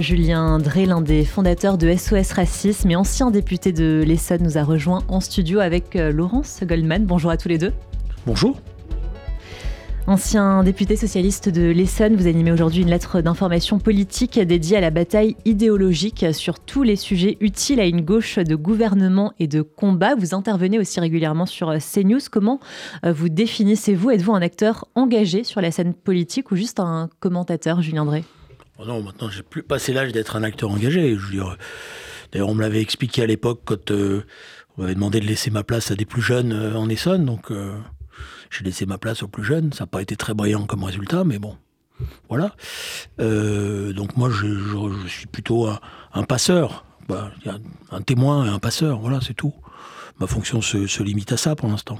Julien Drey, l'un des fondateurs de SOS Racisme et ancien député de l'Essonne, nous a rejoint en studio avec euh, Laurence Goldman. Bonjour à tous les deux. Bonjour. Ancien député socialiste de l'Essonne, vous animez aujourd'hui une lettre d'information politique dédiée à la bataille idéologique sur tous les sujets utiles à une gauche de gouvernement et de combat. Vous intervenez aussi régulièrement sur euh, CNews. Comment euh, vous définissez-vous? Êtes-vous un acteur engagé sur la scène politique ou juste un commentateur, Julien Drey? Oh non, maintenant, j'ai plus passé l'âge d'être un acteur engagé. Je d'ailleurs, on me l'avait expliqué à l'époque quand euh, on m'avait demandé de laisser ma place à des plus jeunes euh, en Essonne. Donc, euh, j'ai laissé ma place aux plus jeunes. Ça n'a pas été très brillant comme résultat, mais bon, voilà. donc, moi, je, suis plutôt un, passeur. Bah, un témoin et un passeur, voilà, c'est tout. Ma fonction se limite à ça pour l'instant.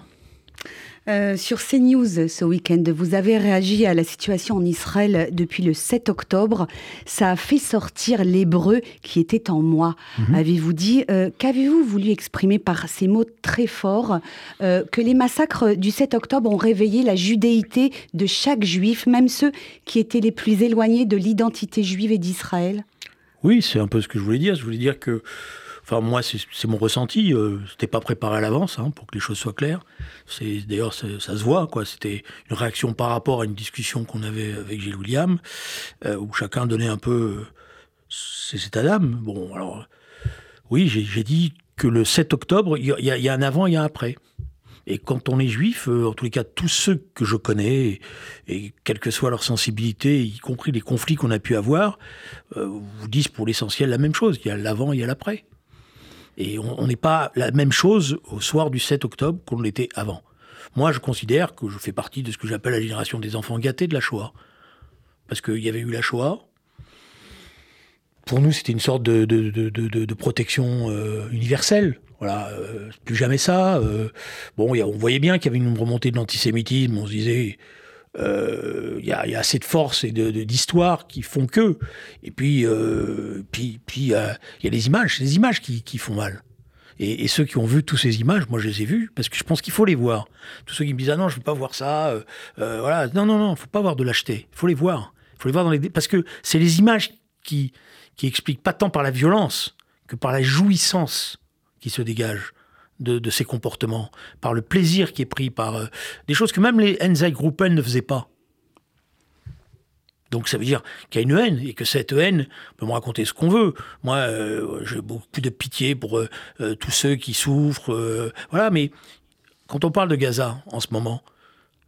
Euh, sur CNews ce week-end, vous avez réagi à la situation en Israël depuis le 7 octobre. Ça a fait sortir l'hébreu qui était en moi. Mhm. Avez-vous dit euh, Qu'avez-vous voulu exprimer par ces mots très forts euh, Que les massacres du 7 octobre ont réveillé la judéité de chaque juif, même ceux qui étaient les plus éloignés de l'identité juive et d'Israël? Oui, c'est un peu ce que je voulais dire. Je voulais dire que Enfin, moi, c'est mon ressenti. Euh, c'était pas préparé à l'avance, hein, pour que les choses soient claires. D'ailleurs, ça se voit, quoi. C'était une réaction par rapport à une discussion qu'on avait avec Gilles William, euh, où chacun donnait un peu euh, ses états d'âme. Bon, alors, oui, j'ai dit que le 7 octobre, il y, a un avant, il y a un après. Et quand on est juif, en tous les cas, tous ceux que je connais, et, quelle que soit leur sensibilité, y compris les conflits qu'on a pu avoir, vous disent pour l'essentiel la même chose. Il y a l'avant, il y a l'après. Et on n'est pas la même chose au soir du 7 octobre qu'on l'était avant. Moi, je considère que je fais partie de ce que j'appelle la génération des enfants gâtés de la Shoah. Parce qu'il y avait eu la Shoah. Pour nous, c'était une sorte de, de, protection euh, universelle. Voilà, euh, plus jamais ça. Euh, bon, on voyait bien qu'il y avait une remontée de l'antisémitisme. On se disait, il euh, y, a assez de force et d'histoire qui font que. Et puis, euh, puis, il y a les images, les images qui, font mal. Et, ceux qui ont vu toutes ces images, moi je les ai vues parce que je pense qu'il faut les voir. Tous ceux qui me disent ah non je veux pas voir ça, euh, voilà non non non, faut pas voir de lâcheté, faut les voir, faut les voir parce que c'est les images qui qui expliquent pas tant par la violence que par la jouissance qui se dégage de, ces comportements, par le plaisir qui est pris, par euh, des choses que même les Gruppen ne faisaient pas. Donc ça veut dire qu'il y a une haine et que cette haine, peut me raconter ce qu'on veut. Moi, euh, j'ai beaucoup de pitié pour euh, tous ceux qui souffrent. voilà, mais quand on parle de Gaza en ce moment,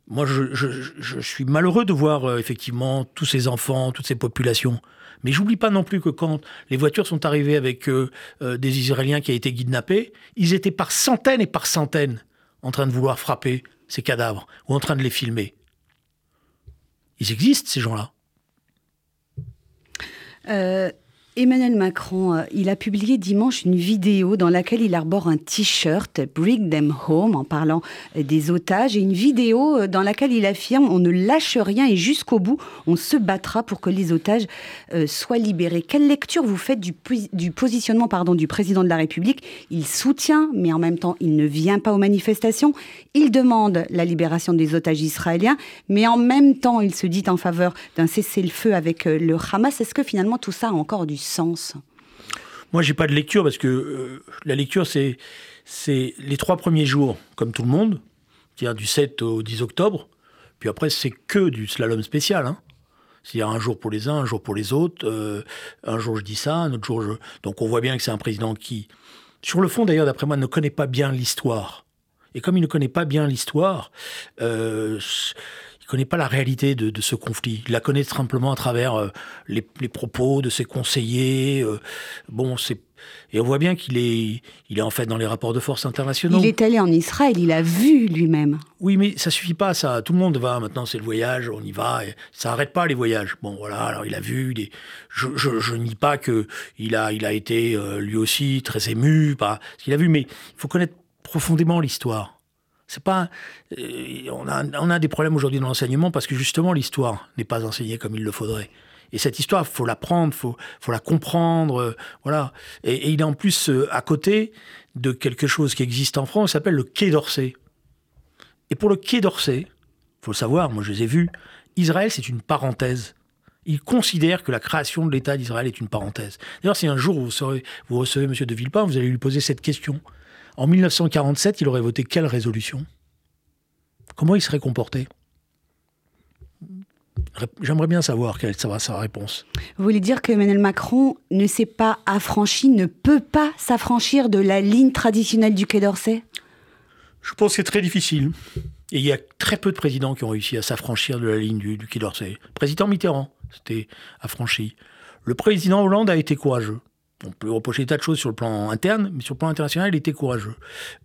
moi je, suis malheureux de voir effectivement tous ces enfants, toutes ces populations. Mais j'oublie pas non plus que quand les voitures sont arrivées avec euh, euh, des Israéliens qui ont été kidnappés, ils étaient par centaines et par centaines en train de vouloir frapper ces cadavres ou en train de les filmer. Ils existent, ces gens-là. Emmanuel Macron, euh, il a publié dimanche une vidéo dans laquelle il arbore un t-shirt Bring them home en parlant euh, des otages et une vidéo euh, dans laquelle il affirme on ne lâche rien et jusqu'au bout on se battra pour que les otages soient libérés. Quelle lecture vous faites du, positionnement du président de la République? Il soutient mais en même temps il ne vient pas aux manifestations. Il demande la libération des otages israéliens mais en même temps il se dit en faveur d'un cessez-le-feu avec le Hamas. Est-ce que finalement tout ça a encore du sens Moi, j'ai pas de lecture parce que euh, la lecture, c'est les trois premiers jours, comme tout le monde, c'est-à-dire du 7 au 10 octobre. Puis après, c'est que du slalom spécial. Hein. C'est-à-dire un jour pour les uns, un jour pour les autres. Euh, un jour je dis ça, un autre jour je. Donc on voit bien que c'est un président qui, sur le fond d'ailleurs, d'après moi, ne connaît pas bien l'histoire. Et comme il ne connaît pas bien l'histoire, euh, connaît pas la réalité de, ce conflit. Il la connaît simplement à travers euh, les, propos de ses conseillers. Euh, bon, c'est et on voit bien qu'il est, il est en fait dans les rapports de force internationaux. Il est allé en Israël, il a vu lui-même. Oui, mais ça suffit pas, ça. Tout le monde va maintenant, c'est le voyage, on y va. Et ça n'arrête pas les voyages. Bon, voilà. Alors il a vu. Je, je, je nie pas que il a, il a été euh, lui aussi très ému par ce qu'il a vu, mais il faut connaître profondément l'histoire. C'est pas, euh, on, a, on a des problèmes aujourd'hui dans l'enseignement parce que justement l'histoire n'est pas enseignée comme il le faudrait. Et cette histoire, faut l'apprendre, faut, faut la comprendre, euh, voilà. Et, il est en plus euh, à côté de quelque chose qui existe en France, s'appelle le Quai d'Orsay. Et pour le Quai d'Orsay, faut le savoir, moi je les ai vus, Israël c'est une parenthèse. Il considère que la création de l'État d'Israël est une parenthèse. D'ailleurs, si un jour vous, vous recevez M. de Villepin, vous allez lui poser cette question. En 1947, il aurait voté quelle résolution? Comment il serait comporté? J'aimerais bien savoir quelle sera sa réponse. Vous voulez dire que Emmanuel Macron ne s'est pas affranchi, ne peut pas s'affranchir de la ligne traditionnelle du Quai d'Orsay? Je pense que c'est très difficile. Et il y a très peu de présidents qui ont réussi à s'affranchir de la ligne du, Quai d'Orsay. président Mitterrand s'était affranchi. Le président Hollande a été courageux. On peut reprocher des tas de choses sur le plan interne, mais sur le plan international, il était courageux.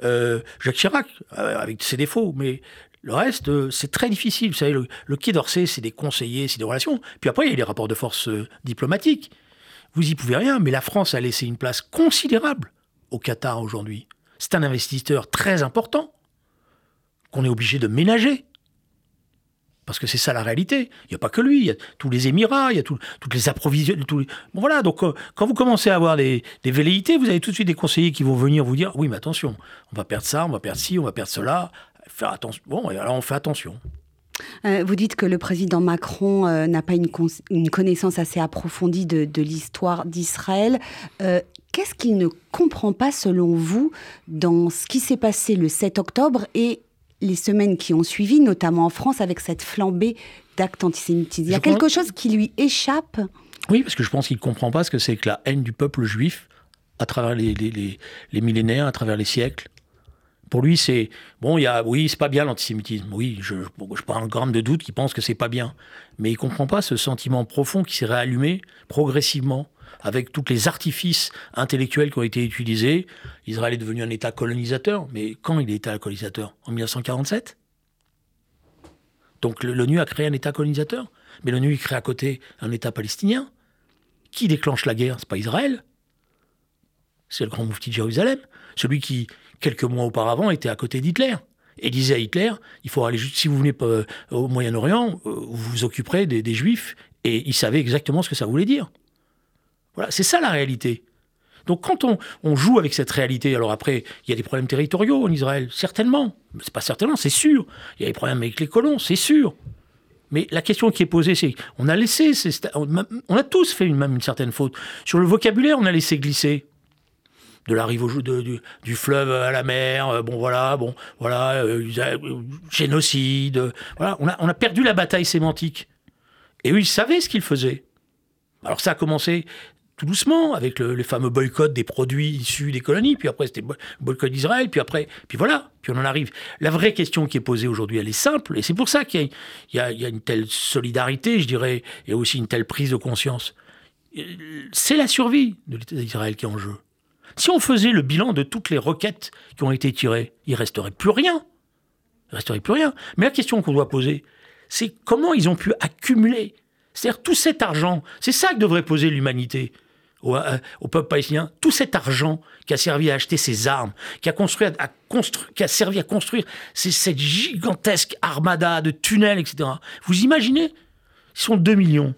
Euh, Jacques Chirac, euh, avec ses défauts, mais le reste, euh, c'est très difficile. Vous savez, le, Quai d'Orsay, c'est des conseillers, c'est des relations. Puis après, il y a les rapports de force diplomatiques. Vous y pouvez rien, mais la France a laissé une place considérable au Qatar aujourd'hui. C'est un investisseur très important qu'on est obligé de ménager. Parce que c'est ça la réalité. Il n'y a pas que lui, il y a tous les Émirats, il y a toutes les approvisionnements. Voilà, donc euh, quand vous commencez à avoir des, velléités, vous avez tout de suite des conseillers qui vont venir vous dire Oui, mais attention, on va perdre ça, on va perdre ci, on va perdre cela faire attention. Bon, alors on fait attention. Euh, vous dites que le président Macron euh, n'a pas une, connaissance assez approfondie de, l'histoire d'Israël. Qu'est-ce qu'il ne comprend pas, selon vous, dans ce qui s'est passé le 7 octobre et les semaines qui ont suivi, notamment en France, avec cette flambée d'actes antisémites Il y a quelque chose qui lui échappe? Oui, parce que je pense qu'il ne comprend pas ce que c'est que la haine du peuple juif à travers les, les millénaires, à travers les siècles. Pour lui, c'est bon, il y a, oui, c'est pas bien l'antisémitisme. Oui, je pas un gramme de doute qu'il pense que c'est pas bien. Mais il comprend pas ce sentiment profond qui s'est réallumé progressivement avec tous les artifices intellectuels qui ont été utilisés. Israël est devenu un État colonisateur. Mais quand il est État colonisateur? En 1947 Donc l'ONU a créé un État colonisateur. Mais l'ONU crée à côté un État palestinien. Qui déclenche la guerre? C'est pas Israël. C'est le grand moufti de Jérusalem. Celui qui, quelques mois auparavant, était à côté d'Hitler. Et disait à Hitler, il faut aller, si vous venez euh, au Moyen-Orient, euh, vous vous occuperez des, Juifs. Et il savait exactement ce que ça voulait dire. Voilà, c'est ça la réalité. Donc quand on, joue avec cette réalité, alors après, il y a des problèmes territoriaux en Israël, certainement. C'est pas certainement, c'est sûr. Il y a des problèmes avec les colons, c'est sûr. Mais la question qui est posée, c'est on a laissé, on a tous fait une, même une certaine faute. Sur le vocabulaire, on a laissé glisser de la rive au, du, du, fleuve à la mer, euh, bon voilà, bon voilà, euh, génocide, voilà, on a, on a perdu la bataille sémantique. Et eux, ils savaient ce qu'ils faisaient. Alors ça a commencé tout doucement avec le, fameux boycotts des produits issus des colonies, puis après c'était boycott d'Israël, puis après, puis voilà, puis on en arrive. La vraie question qui est posée aujourd'hui, elle est simple, et c'est pour ça qu'il y a, une telle solidarité, je dirais, et aussi une telle prise de conscience. C'est la survie de l'État d'Israël qui est en jeu. Si on faisait le bilan de toutes les requêtes qui ont été tirées, il resterait plus rien. Il resterait plus rien. Mais la question qu'on doit poser, c'est comment ils ont pu accumuler, c'est-à-dire tout cet argent. C'est ça que devrait poser l'humanité au, euh, peuple palestinien. Tout cet argent qui a servi à acheter ces armes, qui a, servi à construire cette gigantesque armada de tunnels, etc. Vous imaginez? Ils sont 2 millions.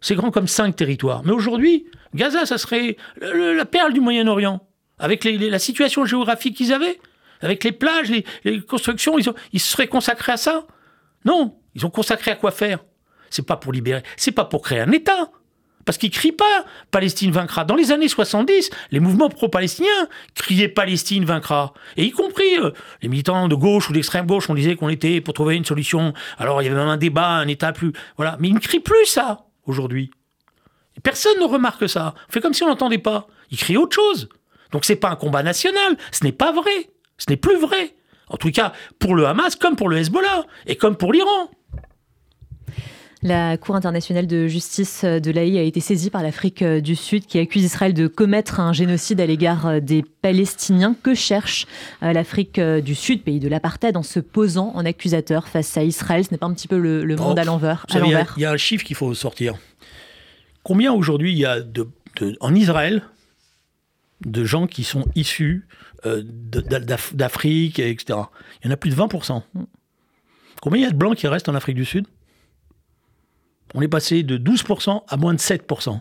C'est grand comme cinq territoires. Mais aujourd'hui, Gaza, ça serait la perle du Moyen-Orient. Avec la situation géographique qu'ils avaient, avec les plages, les, constructions, ils, ils, se seraient consacrés à ça Non, ils ont consacré à quoi faire? C'est pas pour libérer, c'est pas pour créer un État. Parce qu'ils crient pas Palestine vaincra. Dans les années 70, les mouvements pro-palestiniens criaient Palestine vaincra. Et y compris euh, les militants de gauche ou d'extrême gauche, on disait qu'on était pour trouver une solution. Alors il y avait même un débat, un État plus. Voilà. Mais ils ne crient plus ça aujourd'hui. Personne ne remarque ça. On fait comme si on n'entendait pas. Ils crient autre chose. Donc c'est pas un combat national. Ce n'est pas vrai. Ce n'est plus vrai. En tout cas, pour le Hamas, comme pour le Hezbollah, et comme pour l'Iran. La Cour internationale de justice de l'AI a été saisie par l'Afrique du Sud qui accuse Israël de commettre un génocide à l'égard des Palestiniens. Que cherche euh, l'Afrique du Sud, pays de l'apartheid, en se posant en accusateur face à Israël? Ce n'est pas un petit peu le, monde à l'envers Il y, a un chiffre qu'il faut sortir. Combien aujourd'hui il y a de, en Israël de gens qui sont issus euh, d'Afrique, etc. Il y en a plus de 20%. Combien il y a de blancs qui restent en Afrique du Sud? On est passé de 12% à moins de 7%.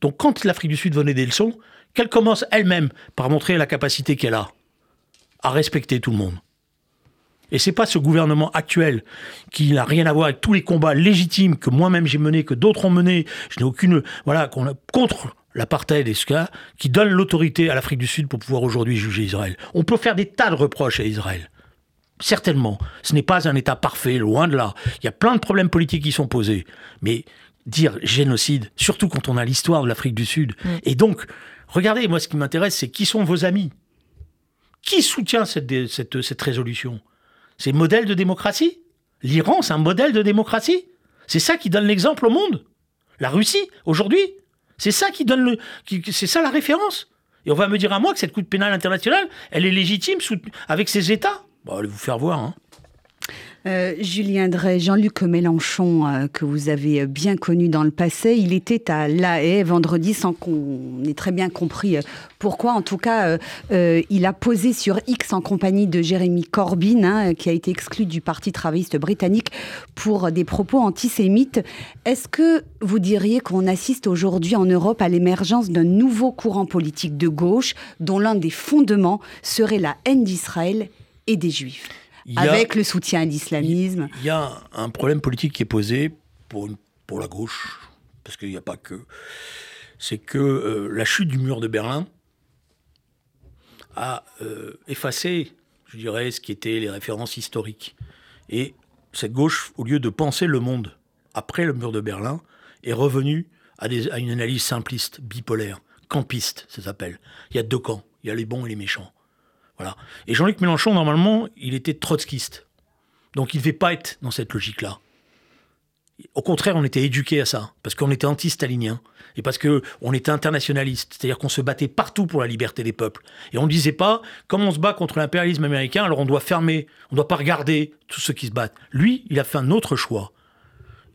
Donc quand l'Afrique du Sud venait des leçons, qu'elle commence elle-même par montrer la capacité qu'elle a à respecter tout le monde. Et c'est pas ce gouvernement actuel qui n'a rien à voir avec tous les combats légitimes que moi-même j'ai menés, que d'autres ont menés. Je n'ai aucune, voilà, contre l'apartheid et ce cas, qui donne l'autorité à l'Afrique du Sud pour pouvoir aujourd'hui juger Israël. On peut faire des tas de reproches à Israël. Certainement. Ce n'est pas un État parfait, loin de là. Il y a plein de problèmes politiques qui sont posés. Mais dire génocide, surtout quand on a l'histoire de l'Afrique du Sud. Mm. Et donc, regardez, moi ce qui m'intéresse, c'est qui sont vos amis Qui soutient cette, cette, cette résolution? C'est modèle de démocratie? L'Iran, c'est un modèle de démocratie? C'est ça qui donne l'exemple au monde? La Russie, aujourd'hui? C'est ça qui donne le... c'est ça la référence? Et on va me dire à moi que cette Cour pénale internationale, elle est légitime avec ses États? Bon, allez vous faire voir, hein. Euh, Julien Drey, Jean-Luc Mélenchon, euh, que vous avez bien connu dans le passé, il était à La Haye vendredi sans qu'on ait très bien compris euh, pourquoi. En tout cas, il a posé sur X en compagnie de Jérémy Corbyn, hein, qui a été exclu du Parti travailliste britannique pour des propos antisémites. Est-ce que vous diriez qu'on assiste aujourd'hui en Europe à l'émergence d'un nouveau courant politique de gauche dont l'un des fondements serait la haine d'Israël et des Juifs avec le soutien à l'islamisme. Il y a un problème politique qui est posé pour, pour la gauche, parce qu'il n'y a pas que. C'est que euh, la chute du mur de Berlin a euh, effacé, je dirais, ce qui était les références historiques. Et cette gauche, au lieu de penser le monde après le mur de Berlin, est revenue à, à une analyse simpliste, bipolaire, campiste, ça s'appelle. Il y a deux camps, il y a les bons et les méchants. Et Jean-Luc Mélenchon, normalement, il était trotskiste. Donc il ne devait pas être dans cette logique-là. Au contraire, on était éduqué à ça, parce qu'on était anti-stalinien, et parce qu'on était internationaliste, c'est-à-dire qu'on se battait partout pour la liberté des peuples. Et on ne disait pas, comme on se bat contre l'impérialisme américain, alors on doit fermer, on ne doit pas regarder tous ceux qui se battent. Lui, il a fait un autre choix.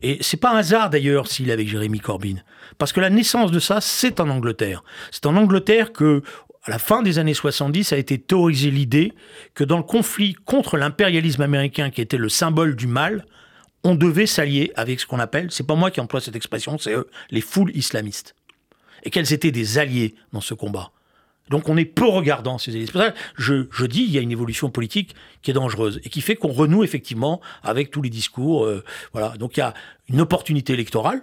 Et c'est pas un hasard d'ailleurs s'il est avec Jérémy Corbyn, parce que la naissance de ça, c'est en Angleterre. C'est en Angleterre que à la fin des années 70, a été théorisée l'idée que dans le conflit contre l'impérialisme américain, qui était le symbole du mal, on devait s'allier avec ce qu'on appelle, c'est pas moi qui emploie cette expression, c'est eux, les foules islamistes. Et qu'elles étaient des alliés dans ce combat. Donc on est peu regardant ces alliés. C'est pour ça que je, dis il y a une évolution politique qui est dangereuse et qui fait qu'on renoue effectivement avec tous les discours. Euh, voilà. Donc il y a une opportunité électorale,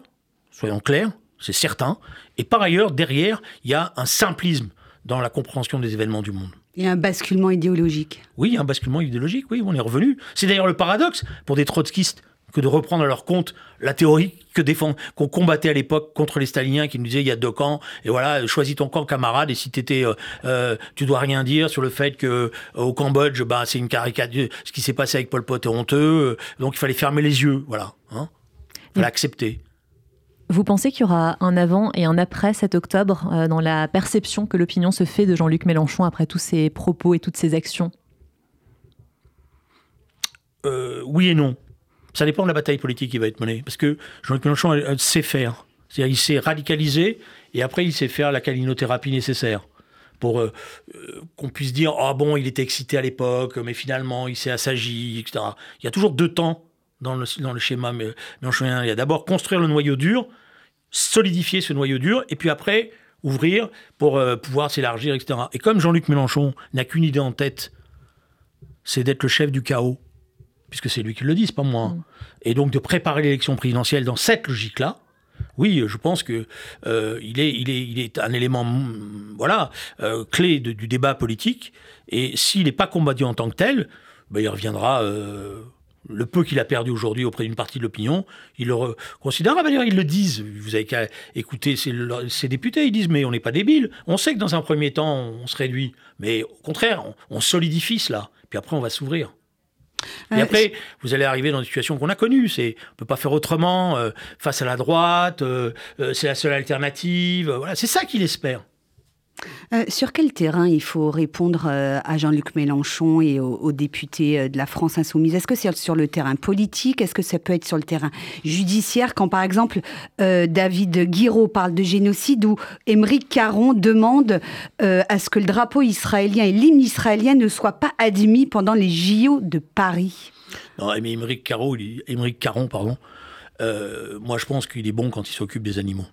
soyons clairs, c'est certain. Et par ailleurs, derrière, il y a un simplisme dans la compréhension des événements du monde. Il y a un basculement idéologique. Oui, un basculement idéologique, oui, on est revenu. C'est d'ailleurs le paradoxe pour des trotskistes que de reprendre à leur compte la théorie que défend, qu'on combattait à l'époque contre les staliniens qui nous disaient il y a deux camps et voilà choisis ton camp camarade et si t'étais euh, euh, tu dois rien dire sur le fait que euh, au Cambodge bah c'est une caricature ce qui s'est passé avec Pol Pot est honteux donc il fallait fermer les yeux voilà hein fallait accepter vous pensez qu'il y aura un avant et un après cet octobre euh, dans la perception que l'opinion se fait de Jean-Luc Mélenchon après tous ses propos et toutes ses actions? Euh, Oui et non. Ça dépend de la bataille politique qui va être menée. Parce que Jean-Luc Mélenchon sait faire. C'est-à-dire il s'est radicalisé et après il sait faire la calinothérapie nécessaire pour euh, qu'on puisse dire ah bon il était excité à l'époque mais finalement il s'est assagi etc. Il y a toujours deux temps dans le, dans le schéma mélenchonien. Il y a d'abord construire le noyau dur, solidifier ce noyau dur, et puis après ouvrir pour euh, pouvoir s'élargir, etc. Et comme Jean-Luc Mélenchon n'a qu'une idée en tête, c'est d'être le chef du chaos, puisque c'est lui qui le dit, c'est pas moi. Mm. Et donc de préparer l'élection présidentielle dans cette logique-là. Oui, je pense que euh, il, est, il, est, il est un élément, mm, voilà, euh, clé du débat politique. Et s'il n'est pas combattu en tant que tel, ben, il reviendra le peu qu'il a perdu aujourd'hui auprès d'une partie de l'opinion, il le considère. Ah, ils le disent. Vous avez qu'à écouter ces, députés. Ils disent Mais on n'est pas débiles. On sait que dans un premier temps, on se réduit. Mais au contraire, on, solidifie cela. Puis après, on va s'ouvrir. Et euh, après, vous allez arriver dans une situation qu'on a connue. C'est, on peut pas faire autrement euh, face à la droite. Euh, c'est la seule alternative. Voilà, c'est ça qu'il espère. Euh, sur quel terrain il faut répondre euh, à Jean-Luc Mélenchon et aux, députés euh, de la France insoumise? Est-ce que c'est sur le terrain politique? Est-ce que ça peut être sur le terrain judiciaire? Quand par exemple David Guiraud parle de génocide ou Émeric Caron demande à ce que le drapeau israélien et l'hymne israélien ne soient pas admis pendant les JO de Paris? Non, mais Émeric Caron, moi je pense qu'il est bon quand il s'occupe des animaux.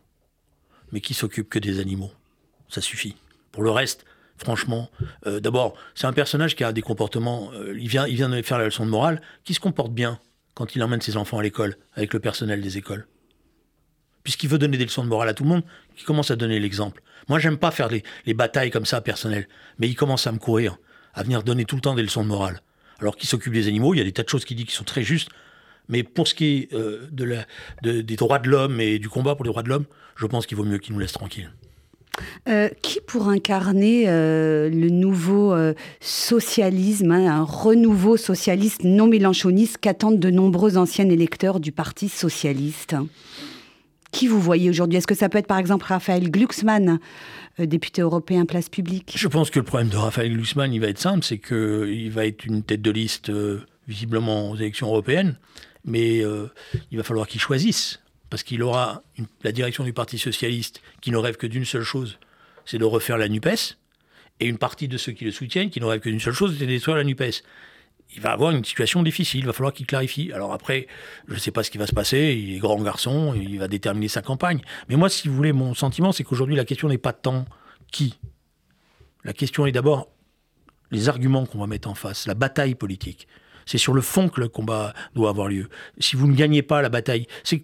Mais qui s'occupe que des animaux? Ça suffit. Pour le reste, franchement. D'abord, c'est un personnage qui a des comportements. il, vient, il vient de faire la leçon de morale, qui se comporte bien quand il emmène ses enfants à l'école, avec le personnel des écoles. Puisqu'il veut donner des leçons de morale à tout le monde, il commence à donner l'exemple. Moi, j'aime pas faire les, les, batailles comme ça personnelles, mais il commence à me courir, à venir donner tout le temps des leçons de morale. Alors qu'il s'occupe des animaux, il y a des tas de choses qu'il dit qui sont très justes, mais pour ce qui est euh, des droits de l'homme et du combat pour les droits de l'homme, je pense qu'il vaut mieux qu'il nous laisse tranquilles. Euh, qui pour incarner euh, le nouveau socialisme, hein, un renouveau socialiste non mélanchoniste qu'attendent de nombreux anciens électeurs du Parti socialiste? Qui vous voyez aujourd'hui? Est-ce que ça peut être par exemple Raphaël Glucksmann député européen place publique? Je pense que le problème de Raphaël Glucksmann, il va être simple, c'est qu'il va être une tête de liste visiblement aux élections européennes mais euh, il va falloir qu'il choisisse, parce qu'il aura la direction du Parti socialiste qui ne rêve que d'une seule chose, c'est de refaire la NUPES, et une partie de ceux qui le soutiennent qui ne rêvent que d'une seule chose, c'est de détruire la NUPES. Il va avoir une situation difficile, il va falloir qu'il clarifie. Alors après, je ne sais pas ce qui va se passer, il est grand garçon, il va déterminer sa campagne. Mais moi, si vous voulez, mon sentiment, c'est qu'aujourd'hui, la question n'est pas tant qui. La question est d'abord les arguments qu'on va mettre en face, la bataille politique. C'est sur le fond que le combat doit avoir lieu. Si vous ne gagnez pas la bataille, c'est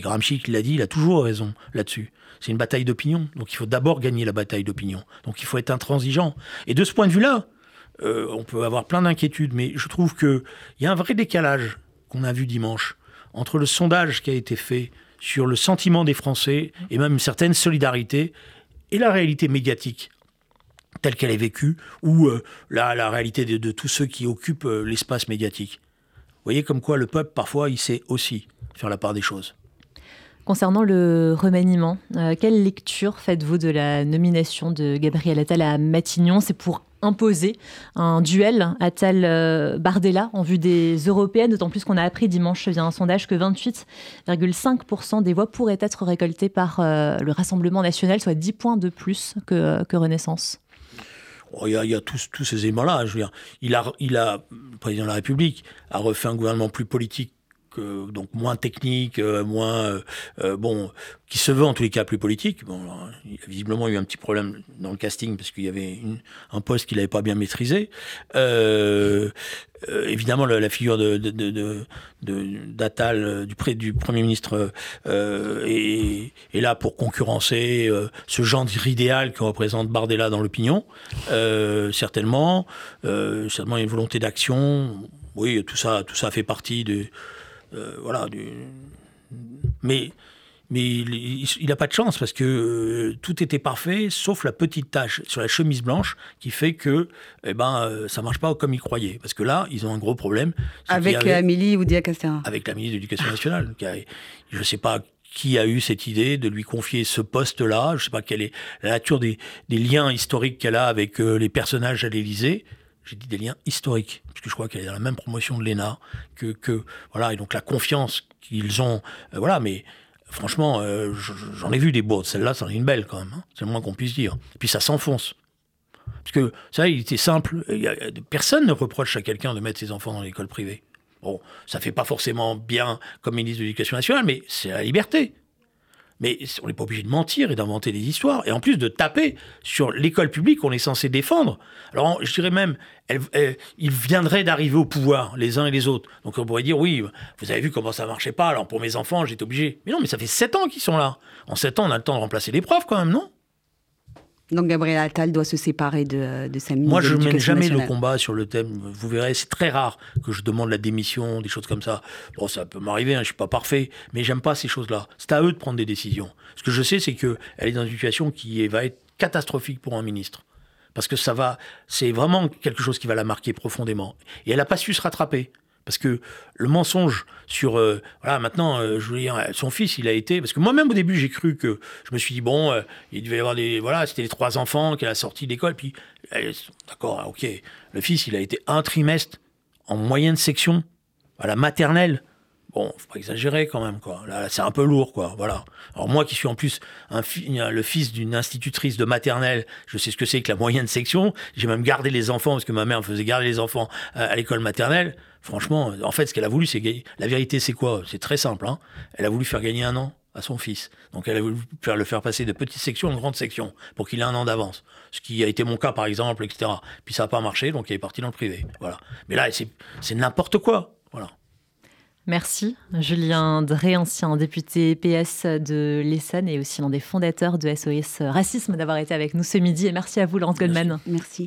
Gramsci qui l'a dit, il a toujours raison là-dessus. C'est une bataille d'opinion. Donc il faut d'abord gagner la bataille d'opinion. Donc il faut être intransigeant. Et de ce point de vue-là, euh, on peut avoir plein d'inquiétudes, mais je trouve qu'il y a un vrai décalage qu'on a vu dimanche entre le sondage qui a été fait sur le sentiment des Français et même une certaine solidarité et la réalité médiatique telle qu'elle est vécue, ou euh, la, réalité de, tous ceux qui occupent euh, l'espace médiatique. Vous voyez comme quoi le peuple, parfois, il sait aussi faire la part des choses. Concernant le remaniement, euh, quelle lecture faites-vous de la nomination de Gabriel Attal à Matignon? C'est pour imposer un duel Attal-Bardella en vue des européennes, d'autant plus qu'on a appris dimanche via un sondage que 28,5% des voix pourraient être récoltées par le Rassemblement national, soit 10 points de plus que Renaissance. Oh, il y, a, tous, ces éléments-là. il a, il a, le président de la République a refait un gouvernement plus politique donc moins technique, euh, moins euh, euh, bon, qui se veut en tous les cas plus politique. Bon, il a visiblement eu un petit problème dans le casting parce qu'il y avait un poste qu'il n'avait pas bien maîtrisé. évidemment, la, figure de, du, du Premier ministre, est, là pour concurrencer ce genre idéal que représente Bardella dans l'opinion. certainement, certainement, une volonté d'action. Oui, tout ça, tout ça fait partie de, euh, voilà, mais mais il n'a pas de chance parce que euh, tout était parfait, sauf la petite tache sur la chemise blanche qui fait que eh ben, euh, ça marche pas comme ils croyaient. Parce que là, ils ont un gros problème. Avec Amélie Oudéa Castéra. Avec la ministre de l'Éducation nationale. je ne sais pas qui a eu cette idée de lui confier ce poste-là. Je ne sais pas quelle est la nature des, des liens historiques qu'elle a avec les personnages à l'Élysée j'ai dit des liens historiques, puisque je crois qu'elle est dans la même promotion de l'ENA, que, que, voilà, et donc la confiance qu'ils ont, euh, voilà, mais franchement, euh, j'en ai vu des beaux, celle-là, c'en est une belle quand même, hein. c'est le moins qu'on puisse dire. Et puis ça s'enfonce. Parce que, ça, il était simple, personne ne reproche à quelqu'un de mettre ses enfants dans l'école privée. Bon, ça fait pas forcément bien comme ministre de l'Éducation nationale, mais c'est la liberté. Mais on n'est pas obligé de mentir et d'inventer des histoires. Et en plus de taper sur l'école publique qu'on est censé défendre. Alors je dirais même, ils viendraient d'arriver au pouvoir, les uns et les autres. Donc on pourrait dire, oui, vous avez vu comment ça marchait pas, alors pour mes enfants, j'étais obligé. Mais non, mais ça fait sept ans qu'ils sont là. En sept ans, on a le temps de remplacer les profs quand même, non? Donc Gabriel Attal doit se séparer de, de sa ministre Moi, je ne mène jamais le combat sur le thème. Vous verrez, c'est très rare que je demande la démission, des choses comme ça. Bon, ça peut m'arriver, hein, je ne suis pas parfait, mais j'aime pas ces choses-là. C'est à eux de prendre des décisions. Ce que je sais, c'est qu'elle est dans une situation qui va être catastrophique pour un ministre. Parce que ça va, c'est vraiment quelque chose qui va la marquer profondément. Et elle n'a pas su se rattraper. Parce que le mensonge sur euh, voilà maintenant euh, je dire son fils il a été parce que moi-même au début j'ai cru que je me suis dit bon euh, il devait y avoir des voilà c'était les trois enfants qu'elle a sortis d'école puis d'accord ok le fils il a été un trimestre en moyenne section à la maternelle Bon, faut pas exagérer quand même, quoi. Là, c'est un peu lourd, quoi. Voilà. Alors moi, qui suis en plus un le fils d'une institutrice de maternelle, je sais ce que c'est que la moyenne section. J'ai même gardé les enfants parce que ma mère me faisait garder les enfants à, l'école maternelle. Franchement, en fait, ce qu'elle a voulu, c'est gagner. La vérité, c'est quoi? C'est très simple. Hein. Elle a voulu faire gagner un an à son fils. Donc elle a voulu le faire passer de petite section en grande section pour qu'il ait un an d'avance. Ce qui a été mon cas par exemple, etc. Puis ça n'a pas marché, donc il est parti dans le privé. Voilà. Mais là, c'est n'importe quoi. Voilà. Merci. Julien Drey, ancien député PS de l'Essonne et aussi l'un des fondateurs de SOS Racisme, d'avoir été avec nous ce midi. Et merci à vous, Laurence Goldman. Merci.